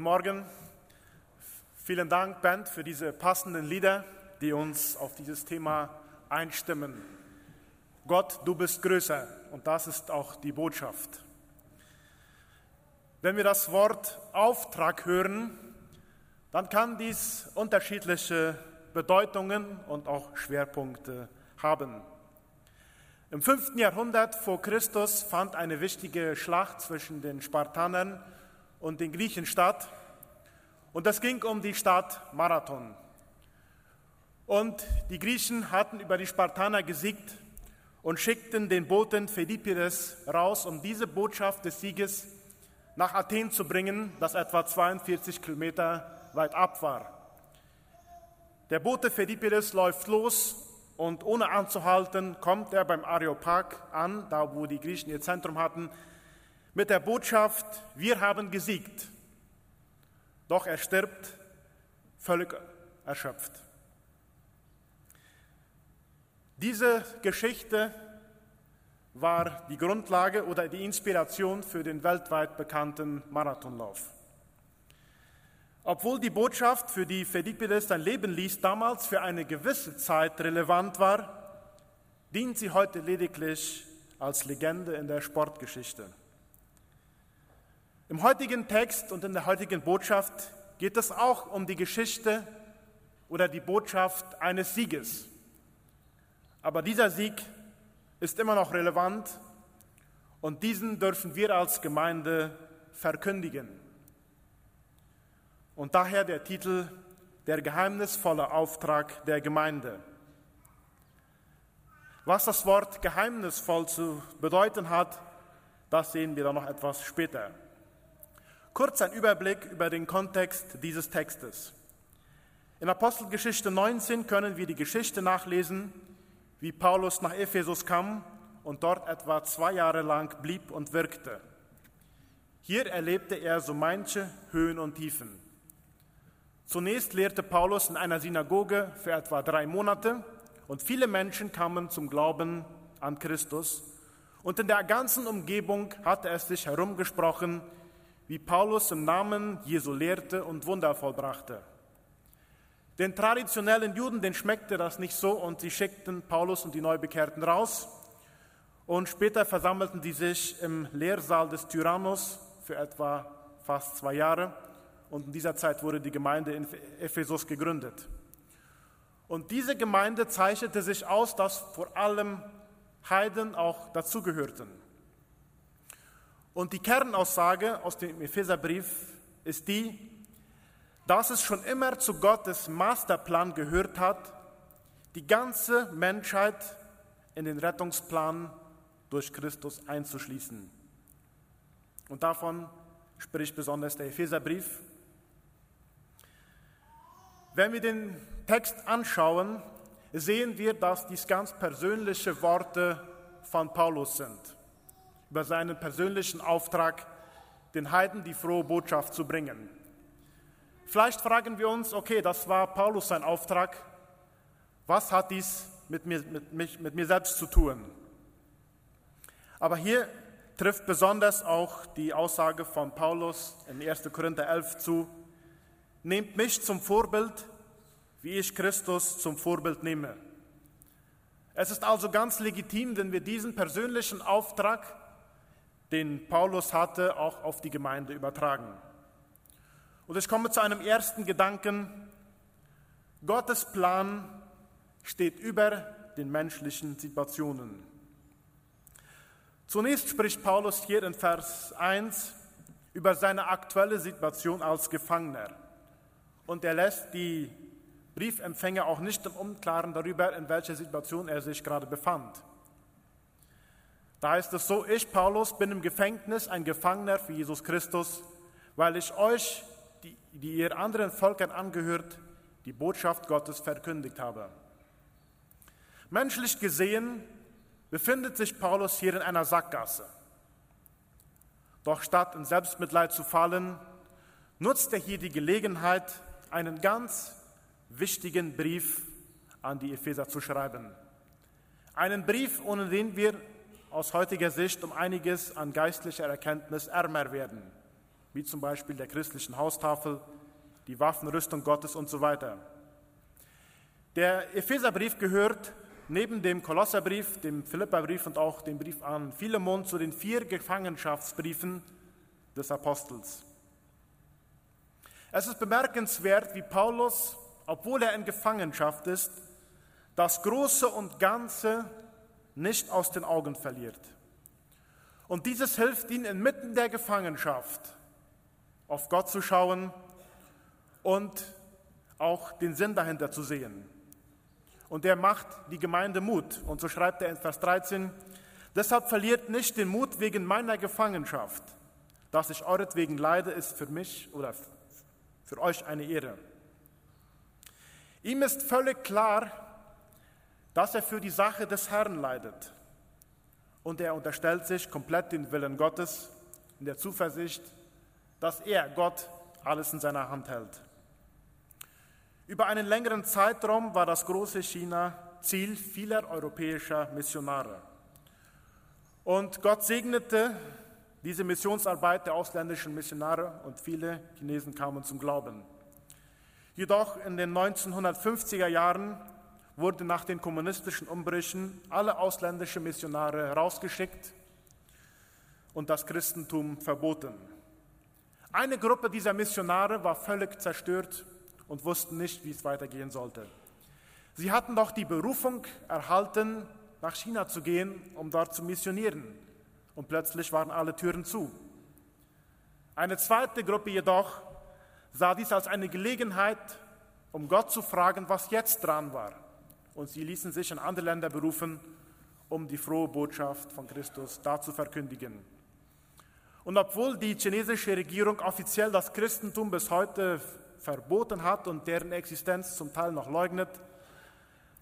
Guten Morgen. Vielen Dank, Band, für diese passenden Lieder, die uns auf dieses Thema einstimmen. Gott, du bist größer und das ist auch die Botschaft. Wenn wir das Wort Auftrag hören, dann kann dies unterschiedliche Bedeutungen und auch Schwerpunkte haben. Im 5. Jahrhundert vor Christus fand eine wichtige Schlacht zwischen den Spartanern und den Griechen statt. Und es ging um die Stadt Marathon. Und die Griechen hatten über die Spartaner gesiegt und schickten den Boten Philippides raus, um diese Botschaft des Sieges nach Athen zu bringen, das etwa 42 Kilometer weit ab war. Der Bote Philippides läuft los und ohne anzuhalten kommt er beim Areopag an, da wo die Griechen ihr Zentrum hatten, mit der Botschaft, wir haben gesiegt. Doch er stirbt völlig erschöpft. Diese Geschichte war die Grundlage oder die Inspiration für den weltweit bekannten Marathonlauf. Obwohl die Botschaft, für die Philippides sein Leben ließ, damals für eine gewisse Zeit relevant war, dient sie heute lediglich als Legende in der Sportgeschichte. Im heutigen Text und in der heutigen Botschaft geht es auch um die Geschichte oder die Botschaft eines Sieges. Aber dieser Sieg ist immer noch relevant und diesen dürfen wir als Gemeinde verkündigen. Und daher der Titel Der geheimnisvolle Auftrag der Gemeinde. Was das Wort geheimnisvoll zu bedeuten hat, das sehen wir dann noch etwas später. Kurz ein Überblick über den Kontext dieses Textes. In Apostelgeschichte 19 können wir die Geschichte nachlesen, wie Paulus nach Ephesus kam und dort etwa zwei Jahre lang blieb und wirkte. Hier erlebte er so manche Höhen und Tiefen. Zunächst lehrte Paulus in einer Synagoge für etwa drei Monate und viele Menschen kamen zum Glauben an Christus. Und in der ganzen Umgebung hatte es sich herumgesprochen, wie Paulus im Namen Jesu lehrte und Wunder vollbrachte. Den traditionellen Juden, den schmeckte das nicht so und sie schickten Paulus und die Neubekehrten raus. Und später versammelten sie sich im Lehrsaal des Tyrannus für etwa fast zwei Jahre und in dieser Zeit wurde die Gemeinde in Ephesus gegründet. Und diese Gemeinde zeichnete sich aus, dass vor allem Heiden auch dazugehörten. Und die Kernaussage aus dem Epheserbrief ist die, dass es schon immer zu Gottes Masterplan gehört hat, die ganze Menschheit in den Rettungsplan durch Christus einzuschließen. Und davon spricht besonders der Epheserbrief. Wenn wir den Text anschauen, sehen wir, dass dies ganz persönliche Worte von Paulus sind, über seinen persönlichen Auftrag, den Heiden die frohe Botschaft zu bringen. Vielleicht fragen wir uns, okay, das war Paulus sein Auftrag, was hat dies mit mir, mit, mich, mit mir selbst zu tun? Aber hier trifft besonders auch die Aussage von Paulus in 1. Korinther 11 zu, Nehmt mich zum Vorbild, wie ich Christus zum Vorbild nehme. Es ist also ganz legitim, wenn wir diesen persönlichen Auftrag, den Paulus hatte, auch auf die Gemeinde übertragen. Und ich komme zu einem ersten Gedanken. Gottes Plan steht über den menschlichen Situationen. Zunächst spricht Paulus hier in Vers 1 über seine aktuelle Situation als Gefangener und er lässt die Briefempfänger auch nicht im Unklaren darüber, in welcher Situation er sich gerade befand. Da heißt es so, ich, Paulus, bin im Gefängnis ein Gefangener für Jesus Christus, weil ich euch, die, die ihr anderen Völkern angehört, die Botschaft Gottes verkündigt habe. Menschlich gesehen befindet sich Paulus hier in einer Sackgasse. Doch statt in Selbstmitleid zu fallen, nutzt er hier die Gelegenheit, einen ganz wichtigen Brief an die Epheser zu schreiben. Einen Brief, ohne den wir aus heutiger Sicht um einiges an geistlicher Erkenntnis ärmer werden. wie zum Beispiel der christlichen Haustafel, die Waffenrüstung Gottes und so weiter. Der Epheserbrief gehört neben dem Kolosserbrief, dem Philipperbrief und auch dem Brief an Philemon zu den vier Gefangenschaftsbriefen des Apostels. Es ist bemerkenswert, wie Paulus, obwohl er in Gefangenschaft ist, das Große und Ganze nicht aus den Augen verliert. Und dieses hilft ihm inmitten der Gefangenschaft auf Gott zu schauen und auch den Sinn dahinter zu sehen. Und er macht die Gemeinde Mut. Und so schreibt er in Vers 13, deshalb verliert nicht den Mut wegen meiner Gefangenschaft. Dass ich euretwegen leide, ist für mich oder für euch eine Ehre. Ihm ist völlig klar, dass er für die Sache des Herrn leidet. Und er unterstellt sich komplett den Willen Gottes in der Zuversicht, dass er, Gott, alles in seiner Hand hält. Über einen längeren Zeitraum war das große China Ziel vieler europäischer Missionare. Und Gott segnete diese Missionsarbeit der ausländischen Missionare und viele Chinesen kamen zum Glauben. Jedoch in den 1950er Jahren wurden nach den kommunistischen Umbrüchen alle ausländischen Missionare herausgeschickt und das Christentum verboten. Eine Gruppe dieser Missionare war völlig zerstört und wussten nicht, wie es weitergehen sollte. Sie hatten doch die Berufung erhalten, nach China zu gehen, um dort zu missionieren. Und plötzlich waren alle Türen zu. Eine zweite Gruppe jedoch sah dies als eine Gelegenheit, um Gott zu fragen, was jetzt dran war. Und sie ließen sich in andere Länder berufen, um die frohe Botschaft von Christus da zu verkündigen. Und obwohl die chinesische Regierung offiziell das Christentum bis heute verboten hat und deren Existenz zum Teil noch leugnet,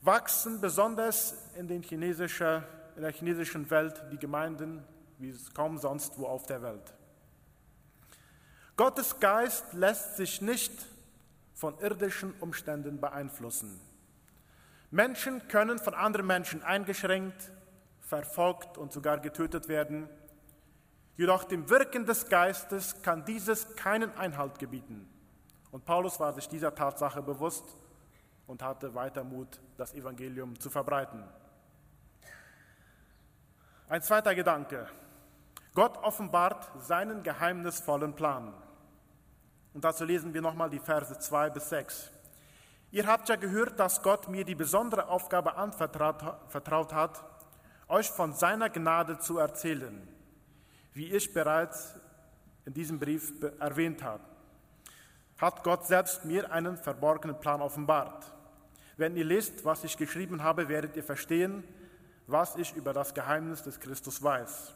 wachsen besonders in, den chinesischer, in der chinesischen Welt die Gemeinden wie es kaum sonst wo auf der Welt. Gottes Geist lässt sich nicht von irdischen Umständen beeinflussen. Menschen können von anderen Menschen eingeschränkt, verfolgt und sogar getötet werden. Jedoch dem Wirken des Geistes kann dieses keinen Einhalt gebieten. Und Paulus war sich dieser Tatsache bewusst und hatte weiter Mut, das Evangelium zu verbreiten. Ein zweiter Gedanke. Gott offenbart seinen geheimnisvollen Plan. Und dazu lesen wir nochmal die Verse 2 bis 6. Ihr habt ja gehört, dass Gott mir die besondere Aufgabe anvertraut hat, euch von seiner Gnade zu erzählen, wie ich bereits in diesem Brief erwähnt habe. Hat Gott selbst mir einen verborgenen Plan offenbart. Wenn ihr lest, was ich geschrieben habe, werdet ihr verstehen, was ich über das Geheimnis des Christus weiß.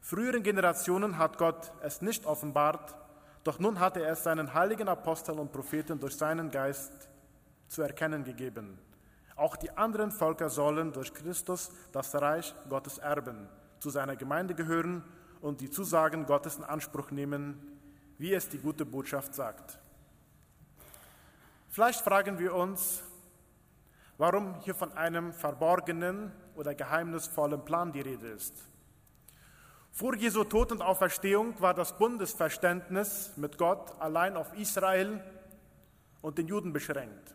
Früheren Generationen hat Gott es nicht offenbart, doch nun hat er es seinen heiligen Aposteln und Propheten durch seinen Geist zu erkennen gegeben. Auch die anderen Völker sollen durch Christus das Reich Gottes erben, zu seiner Gemeinde gehören und die Zusagen Gottes in Anspruch nehmen, wie es die gute Botschaft sagt. Vielleicht fragen wir uns, warum hier von einem verborgenen oder geheimnisvollen Plan die Rede ist. Vor Jesu Tod und Auferstehung war das Bundesverständnis mit Gott allein auf Israel und den Juden beschränkt.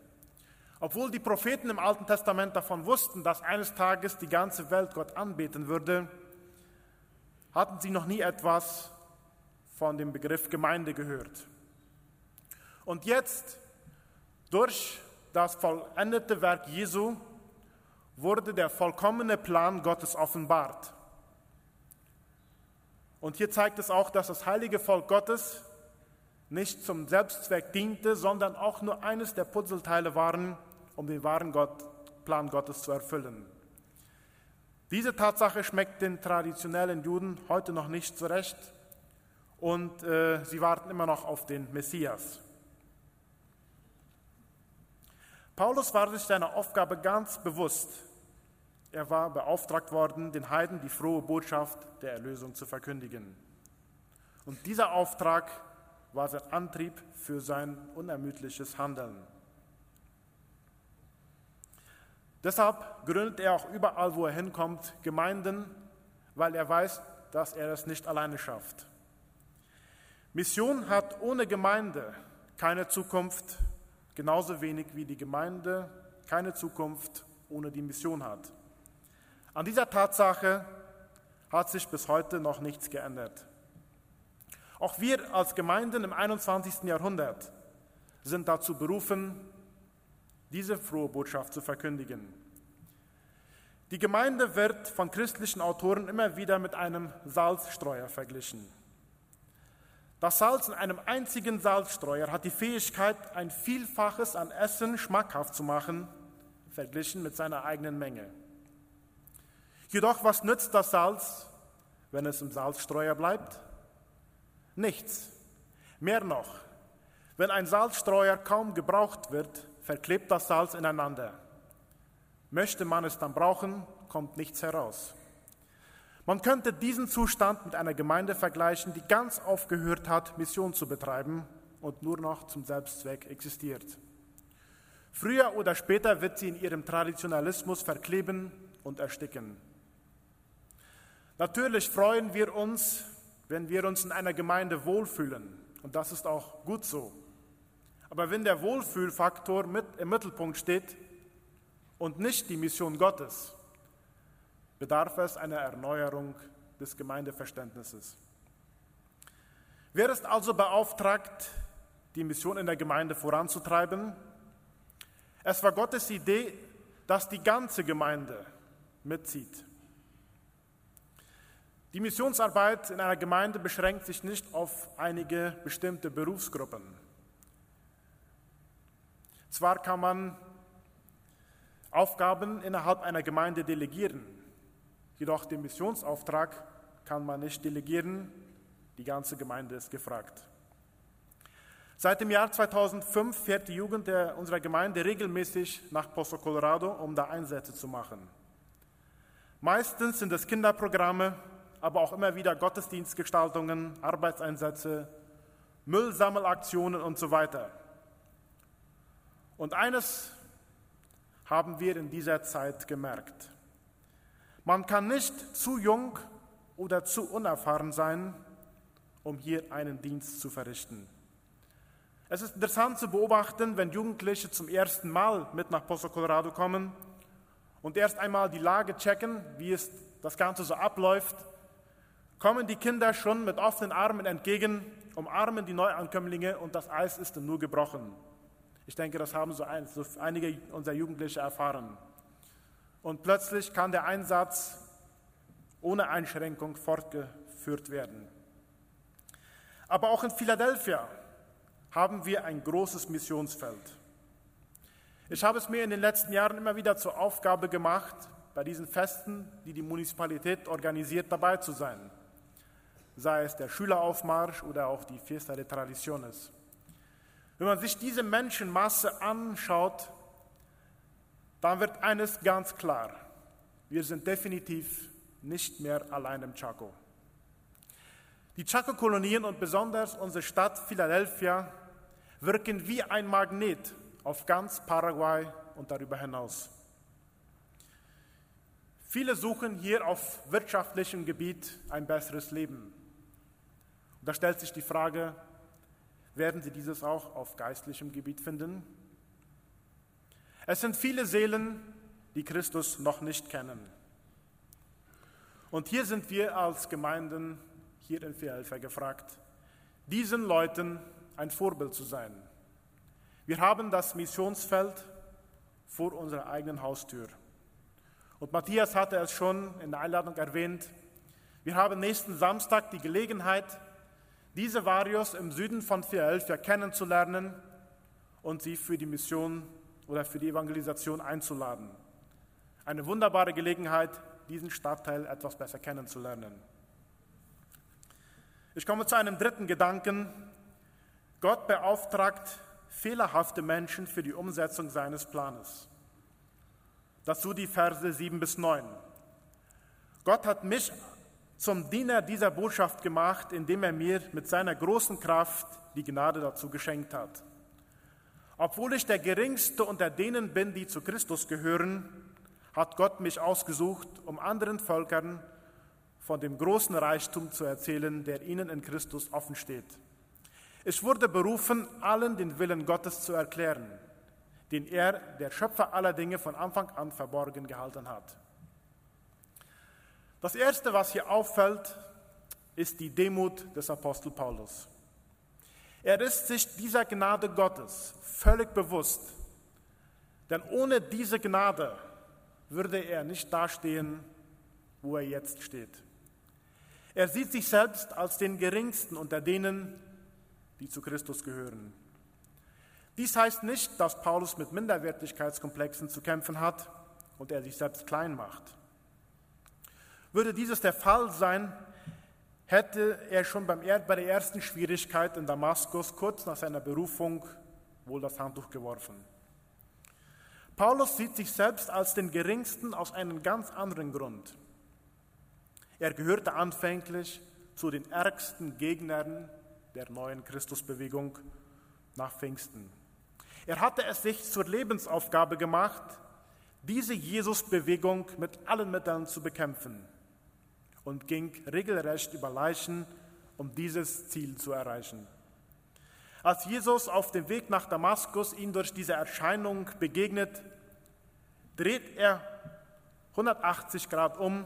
Obwohl die Propheten im Alten Testament davon wussten, dass eines Tages die ganze Welt Gott anbeten würde, hatten sie noch nie etwas von dem Begriff Gemeinde gehört. Und jetzt, durch das vollendete Werk Jesu, wurde der vollkommene Plan Gottes offenbart. Und hier zeigt es auch, dass das heilige Volk Gottes nicht zum Selbstzweck diente, sondern auch nur eines der Puzzleteile waren, um den wahren Gott, Plan Gottes zu erfüllen. Diese Tatsache schmeckt den traditionellen Juden heute noch nicht zurecht und äh, sie warten immer noch auf den Messias. Paulus war sich seiner Aufgabe ganz bewusst. Er war beauftragt worden, den Heiden die frohe Botschaft der Erlösung zu verkündigen. Und dieser Auftrag war sein Antrieb für sein unermüdliches Handeln. Deshalb gründet er auch überall, wo er hinkommt, Gemeinden, weil er weiß, dass er es nicht alleine schafft. Mission hat ohne Gemeinde keine Zukunft, genauso wenig wie die Gemeinde keine Zukunft ohne die Mission hat. An dieser Tatsache hat sich bis heute noch nichts geändert. Auch wir als Gemeinden im 21. Jahrhundert sind dazu berufen, diese frohe Botschaft zu verkündigen. Die Gemeinde wird von christlichen Autoren immer wieder mit einem Salzstreuer verglichen. Das Salz in einem einzigen Salzstreuer hat die Fähigkeit, ein Vielfaches an Essen schmackhaft zu machen, verglichen mit seiner eigenen Menge. Jedoch, was nützt das Salz, wenn es im Salzstreuer bleibt? Nichts. Mehr noch, wenn ein Salzstreuer kaum gebraucht wird, verklebt das Salz ineinander. Möchte man es dann brauchen, kommt nichts heraus. Man könnte diesen Zustand mit einer Gemeinde vergleichen, die ganz aufgehört hat, Mission zu betreiben und nur noch zum Selbstzweck existiert. Früher oder später wird sie in ihrem Traditionalismus verkleben und ersticken. Natürlich freuen wir uns, wenn wir uns in einer Gemeinde wohlfühlen. Und das ist auch gut so. Aber wenn der Wohlfühlfaktor mit im Mittelpunkt steht und nicht die Mission Gottes, bedarf es einer Erneuerung des Gemeindeverständnisses. Wer ist also beauftragt, die Mission in der Gemeinde voranzutreiben? Es war Gottes Idee, dass die ganze Gemeinde mitzieht. Die Missionsarbeit in einer Gemeinde beschränkt sich nicht auf einige bestimmte Berufsgruppen. Zwar kann man Aufgaben innerhalb einer Gemeinde delegieren, jedoch den Missionsauftrag kann man nicht delegieren, die ganze Gemeinde ist gefragt. Seit dem Jahr 2005 fährt die Jugend der, unserer Gemeinde regelmäßig nach Pozo Colorado, um da Einsätze zu machen. Meistens sind es Kinderprogramme, aber auch immer wieder Gottesdienstgestaltungen, Arbeitseinsätze, Müllsammelaktionen und so weiter. Und eines haben wir in dieser Zeit gemerkt. Man kann nicht zu jung oder zu unerfahren sein, um hier einen Dienst zu verrichten. Es ist interessant zu beobachten, wenn Jugendliche zum ersten Mal mit nach Pozo Colorado kommen und erst einmal die Lage checken, wie es das Ganze so abläuft kommen die Kinder schon mit offenen Armen entgegen, umarmen die Neuankömmlinge und das Eis ist nur gebrochen. Ich denke, das haben so, ein, so einige unserer Jugendliche erfahren. Und plötzlich kann der Einsatz ohne Einschränkung fortgeführt werden. Aber auch in Philadelphia haben wir ein großes Missionsfeld. Ich habe es mir in den letzten Jahren immer wieder zur Aufgabe gemacht, bei diesen Festen, die die Municipalität organisiert, dabei zu sein sei es der Schüleraufmarsch oder auch die Fiesta de Tradiciones. Wenn man sich diese Menschenmasse anschaut, dann wird eines ganz klar. Wir sind definitiv nicht mehr allein im Chaco. Die Chaco-Kolonien und besonders unsere Stadt Philadelphia wirken wie ein Magnet auf ganz Paraguay und darüber hinaus. Viele suchen hier auf wirtschaftlichem Gebiet ein besseres Leben. Und da stellt sich die Frage, werden Sie dieses auch auf geistlichem Gebiet finden? Es sind viele Seelen, die Christus noch nicht kennen. Und hier sind wir als Gemeinden hier in Philadelphia gefragt, diesen Leuten ein Vorbild zu sein. Wir haben das Missionsfeld vor unserer eigenen Haustür. Und Matthias hatte es schon in der Einladung erwähnt. Wir haben nächsten Samstag die Gelegenheit, diese Varios im Süden von Philadelphia kennenzulernen und sie für die Mission oder für die Evangelisation einzuladen. Eine wunderbare Gelegenheit, diesen Stadtteil etwas besser kennenzulernen. Ich komme zu einem dritten Gedanken. Gott beauftragt fehlerhafte Menschen für die Umsetzung seines Planes. Dazu die Verse 7 bis 9. Gott hat mich zum Diener dieser Botschaft gemacht, indem er mir mit seiner großen Kraft die Gnade dazu geschenkt hat. Obwohl ich der geringste unter denen bin, die zu Christus gehören, hat Gott mich ausgesucht, um anderen Völkern von dem großen Reichtum zu erzählen, der ihnen in Christus offen steht. Ich wurde berufen, allen den Willen Gottes zu erklären, den er, der Schöpfer aller Dinge, von Anfang an verborgen gehalten hat. Das Erste, was hier auffällt, ist die Demut des Apostel Paulus. Er ist sich dieser Gnade Gottes völlig bewusst, denn ohne diese Gnade würde er nicht dastehen, wo er jetzt steht. Er sieht sich selbst als den geringsten unter denen, die zu Christus gehören. Dies heißt nicht, dass Paulus mit Minderwertigkeitskomplexen zu kämpfen hat und er sich selbst klein macht. Würde dieses der Fall sein, hätte er schon beim, bei der ersten Schwierigkeit in Damaskus kurz nach seiner Berufung wohl das Handtuch geworfen. Paulus sieht sich selbst als den geringsten aus einem ganz anderen Grund. Er gehörte anfänglich zu den ärgsten Gegnern der neuen Christusbewegung nach Pfingsten. Er hatte es sich zur Lebensaufgabe gemacht, diese Jesusbewegung mit allen Mitteln zu bekämpfen und ging regelrecht über Leichen, um dieses Ziel zu erreichen. Als Jesus auf dem Weg nach Damaskus ihn durch diese Erscheinung begegnet, dreht er 180 Grad um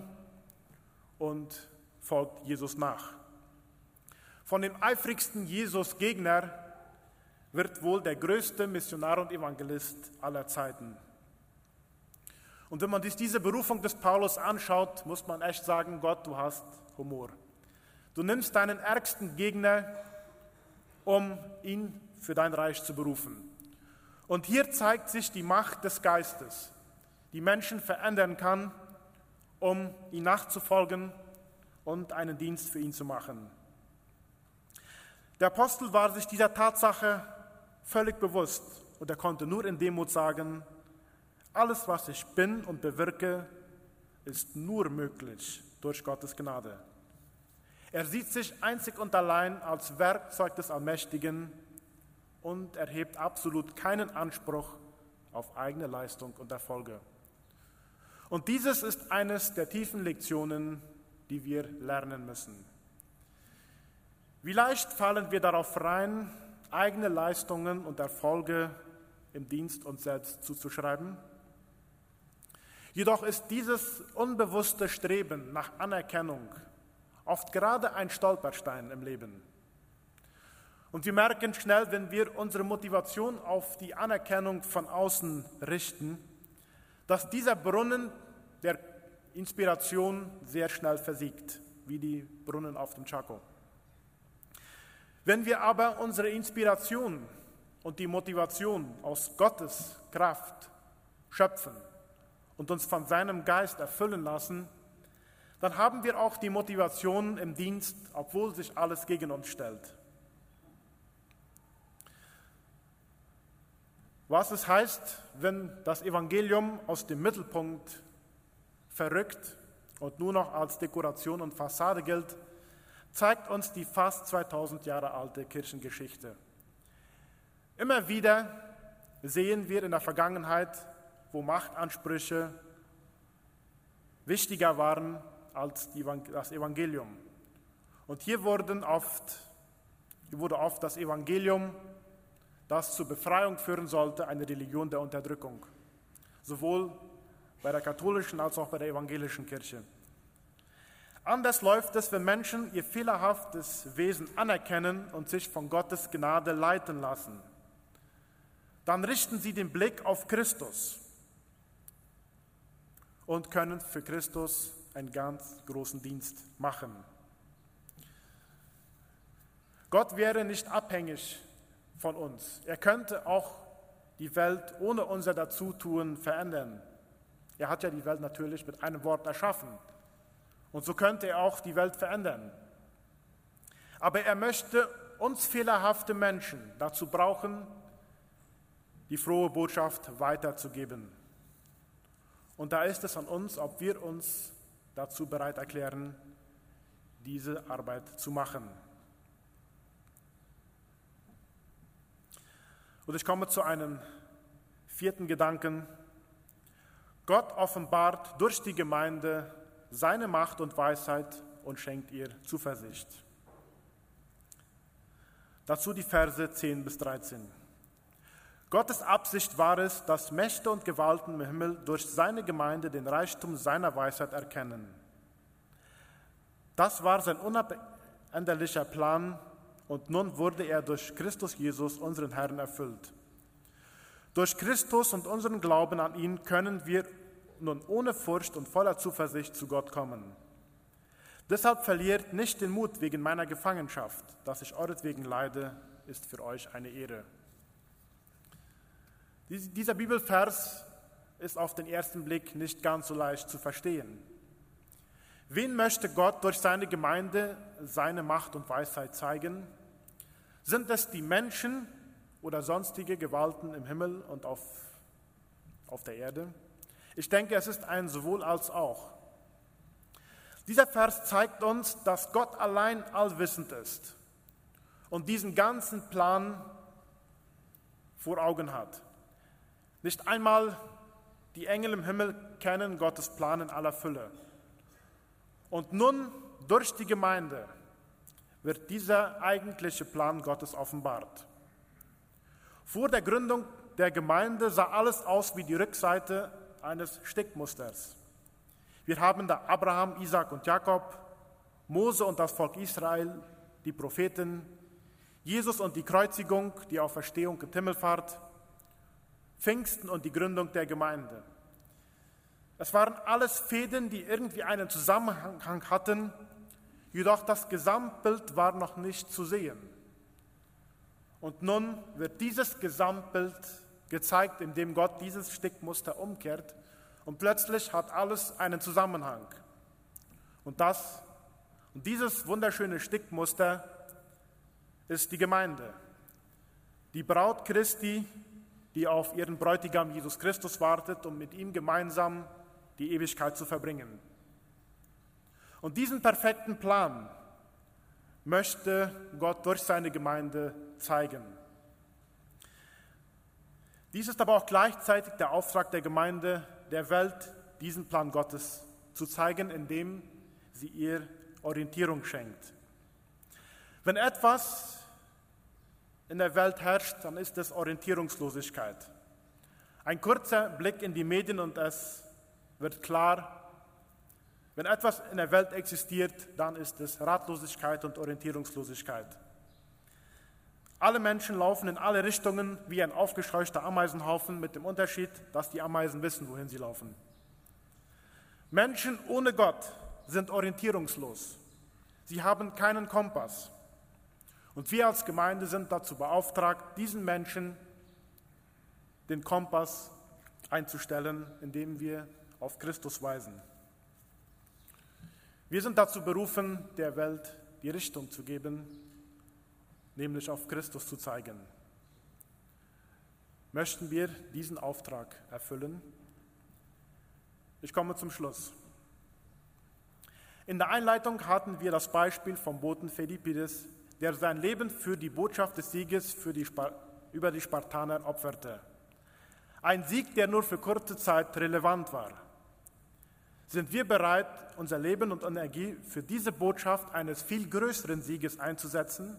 und folgt Jesus nach. Von dem eifrigsten Jesus-Gegner wird wohl der größte Missionar und Evangelist aller Zeiten. Und wenn man sich diese Berufung des Paulus anschaut, muss man echt sagen, Gott, du hast Humor. Du nimmst deinen ärgsten Gegner, um ihn für dein Reich zu berufen. Und hier zeigt sich die Macht des Geistes, die Menschen verändern kann, um ihm nachzufolgen und einen Dienst für ihn zu machen. Der Apostel war sich dieser Tatsache völlig bewusst und er konnte nur in Demut sagen, alles, was ich bin und bewirke, ist nur möglich durch Gottes Gnade. Er sieht sich einzig und allein als Werkzeug des Allmächtigen und erhebt absolut keinen Anspruch auf eigene Leistung und Erfolge. Und dieses ist eines der tiefen Lektionen, die wir lernen müssen. Wie leicht fallen wir darauf rein, eigene Leistungen und Erfolge im Dienst uns selbst zuzuschreiben? Jedoch ist dieses unbewusste Streben nach Anerkennung oft gerade ein Stolperstein im Leben. Und wir merken schnell, wenn wir unsere Motivation auf die Anerkennung von außen richten, dass dieser Brunnen der Inspiration sehr schnell versiegt, wie die Brunnen auf dem Chaco. Wenn wir aber unsere Inspiration und die Motivation aus Gottes Kraft schöpfen und uns von seinem Geist erfüllen lassen, dann haben wir auch die Motivation im Dienst, obwohl sich alles gegen uns stellt. Was es heißt, wenn das Evangelium aus dem Mittelpunkt verrückt und nur noch als Dekoration und Fassade gilt, zeigt uns die fast 2000 Jahre alte Kirchengeschichte. Immer wieder sehen wir in der Vergangenheit, wo Machtansprüche wichtiger waren als das Evangelium. Und hier wurden oft, wurde oft das Evangelium, das zur Befreiung führen sollte, eine Religion der Unterdrückung. Sowohl bei der katholischen als auch bei der evangelischen Kirche. Anders läuft es, wenn Menschen ihr fehlerhaftes Wesen anerkennen und sich von Gottes Gnade leiten lassen. Dann richten sie den Blick auf Christus und können für Christus einen ganz großen Dienst machen. Gott wäre nicht abhängig von uns. Er könnte auch die Welt ohne unser Dazutun verändern. Er hat ja die Welt natürlich mit einem Wort erschaffen. Und so könnte er auch die Welt verändern. Aber er möchte uns fehlerhafte Menschen dazu brauchen, die frohe Botschaft weiterzugeben. Und da ist es an uns, ob wir uns dazu bereit erklären, diese Arbeit zu machen. Und ich komme zu einem vierten Gedanken. Gott offenbart durch die Gemeinde seine Macht und Weisheit und schenkt ihr Zuversicht. Dazu die Verse 10 bis 13. Gottes Absicht war es, dass Mächte und Gewalten im Himmel durch seine Gemeinde den Reichtum seiner Weisheit erkennen. Das war sein unabänderlicher Plan und nun wurde er durch Christus Jesus, unseren Herrn, erfüllt. Durch Christus und unseren Glauben an ihn können wir nun ohne Furcht und voller Zuversicht zu Gott kommen. Deshalb verliert nicht den Mut wegen meiner Gefangenschaft, dass ich euretwegen leide, ist für euch eine Ehre. Dieser Bibelvers ist auf den ersten Blick nicht ganz so leicht zu verstehen. Wen möchte Gott durch seine Gemeinde seine Macht und Weisheit zeigen? Sind es die Menschen oder sonstige Gewalten im Himmel und auf, auf der Erde? Ich denke, es ist ein sowohl als auch. Dieser Vers zeigt uns, dass Gott allein allwissend ist und diesen ganzen Plan vor Augen hat. Nicht einmal die Engel im Himmel kennen Gottes Plan in aller Fülle. Und nun durch die Gemeinde wird dieser eigentliche Plan Gottes offenbart. Vor der Gründung der Gemeinde sah alles aus wie die Rückseite eines Stickmusters. Wir haben da Abraham, Isaac und Jakob, Mose und das Volk Israel, die Propheten, Jesus und die Kreuzigung, die Auferstehung und Himmelfahrt, Pfingsten und die Gründung der Gemeinde. Es waren alles Fäden, die irgendwie einen Zusammenhang hatten, jedoch das Gesamtbild war noch nicht zu sehen. Und nun wird dieses Gesamtbild gezeigt, indem Gott dieses Stickmuster umkehrt und plötzlich hat alles einen Zusammenhang. Und das und dieses wunderschöne Stickmuster ist die Gemeinde. Die Braut Christi, die auf ihren Bräutigam Jesus Christus wartet, um mit ihm gemeinsam die Ewigkeit zu verbringen. Und diesen perfekten Plan möchte Gott durch seine Gemeinde zeigen. Dies ist aber auch gleichzeitig der Auftrag der Gemeinde, der Welt diesen Plan Gottes zu zeigen, indem sie ihr Orientierung schenkt. Wenn etwas in der Welt herrscht, dann ist es Orientierungslosigkeit. Ein kurzer Blick in die Medien und es wird klar, wenn etwas in der Welt existiert, dann ist es Ratlosigkeit und Orientierungslosigkeit. Alle Menschen laufen in alle Richtungen wie ein aufgescheuchter Ameisenhaufen mit dem Unterschied, dass die Ameisen wissen, wohin sie laufen. Menschen ohne Gott sind orientierungslos. Sie haben keinen Kompass. Und wir als Gemeinde sind dazu beauftragt, diesen Menschen den Kompass einzustellen, indem wir auf Christus weisen. Wir sind dazu berufen, der Welt die Richtung zu geben, nämlich auf Christus zu zeigen. Möchten wir diesen Auftrag erfüllen? Ich komme zum Schluss. In der Einleitung hatten wir das Beispiel vom Boten Philippides, der sein Leben für die Botschaft des Sieges die über die Spartaner opferte. Ein Sieg, der nur für kurze Zeit relevant war. Sind wir bereit, unser Leben und Energie für diese Botschaft eines viel größeren Sieges einzusetzen,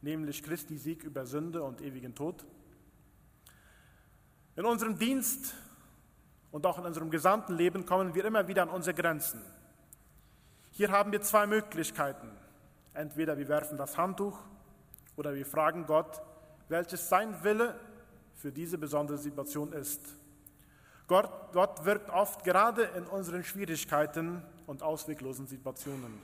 nämlich Christi Sieg über Sünde und ewigen Tod? In unserem Dienst und auch in unserem gesamten Leben kommen wir immer wieder an unsere Grenzen. Hier haben wir zwei Möglichkeiten. Entweder wir werfen das Handtuch oder wir fragen Gott, welches sein Wille für diese besondere Situation ist. Gott, Gott wirkt oft gerade in unseren Schwierigkeiten und ausweglosen Situationen.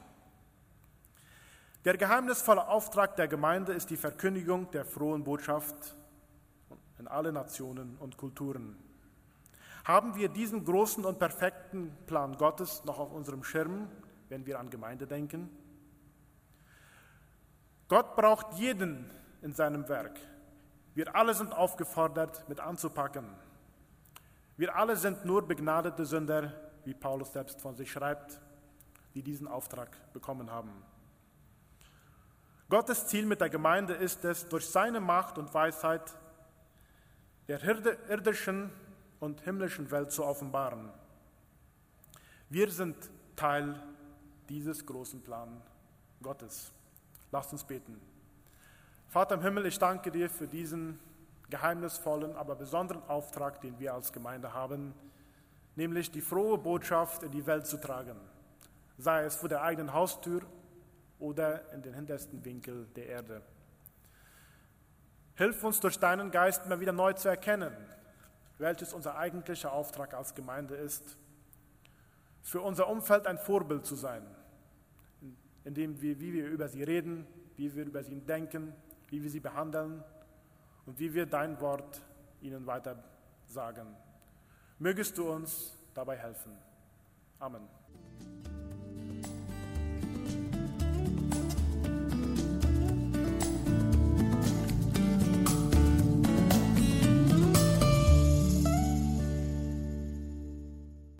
Der geheimnisvolle Auftrag der Gemeinde ist die Verkündigung der frohen Botschaft in alle Nationen und Kulturen. Haben wir diesen großen und perfekten Plan Gottes noch auf unserem Schirm, wenn wir an Gemeinde denken? Gott braucht jeden in seinem Werk. Wir alle sind aufgefordert, mit anzupacken. Wir alle sind nur begnadete Sünder, wie Paulus selbst von sich schreibt, die diesen Auftrag bekommen haben. Gottes Ziel mit der Gemeinde ist es, durch seine Macht und Weisheit der irdischen und himmlischen Welt zu offenbaren. Wir sind Teil dieses großen Plans Gottes. Lasst uns beten. Vater im Himmel, ich danke dir für diesen geheimnisvollen, aber besonderen Auftrag, den wir als Gemeinde haben, nämlich die frohe Botschaft in die Welt zu tragen, sei es vor der eigenen Haustür oder in den hintersten Winkel der Erde. Hilf uns durch deinen Geist immer wieder neu zu erkennen, welches unser eigentlicher Auftrag als Gemeinde ist, für unser Umfeld ein Vorbild zu sein, indem wir, wie wir über sie reden, wie wir über sie denken, wie wir sie behandeln und wie wir dein Wort ihnen weiter sagen. Mögest du uns dabei helfen. Amen.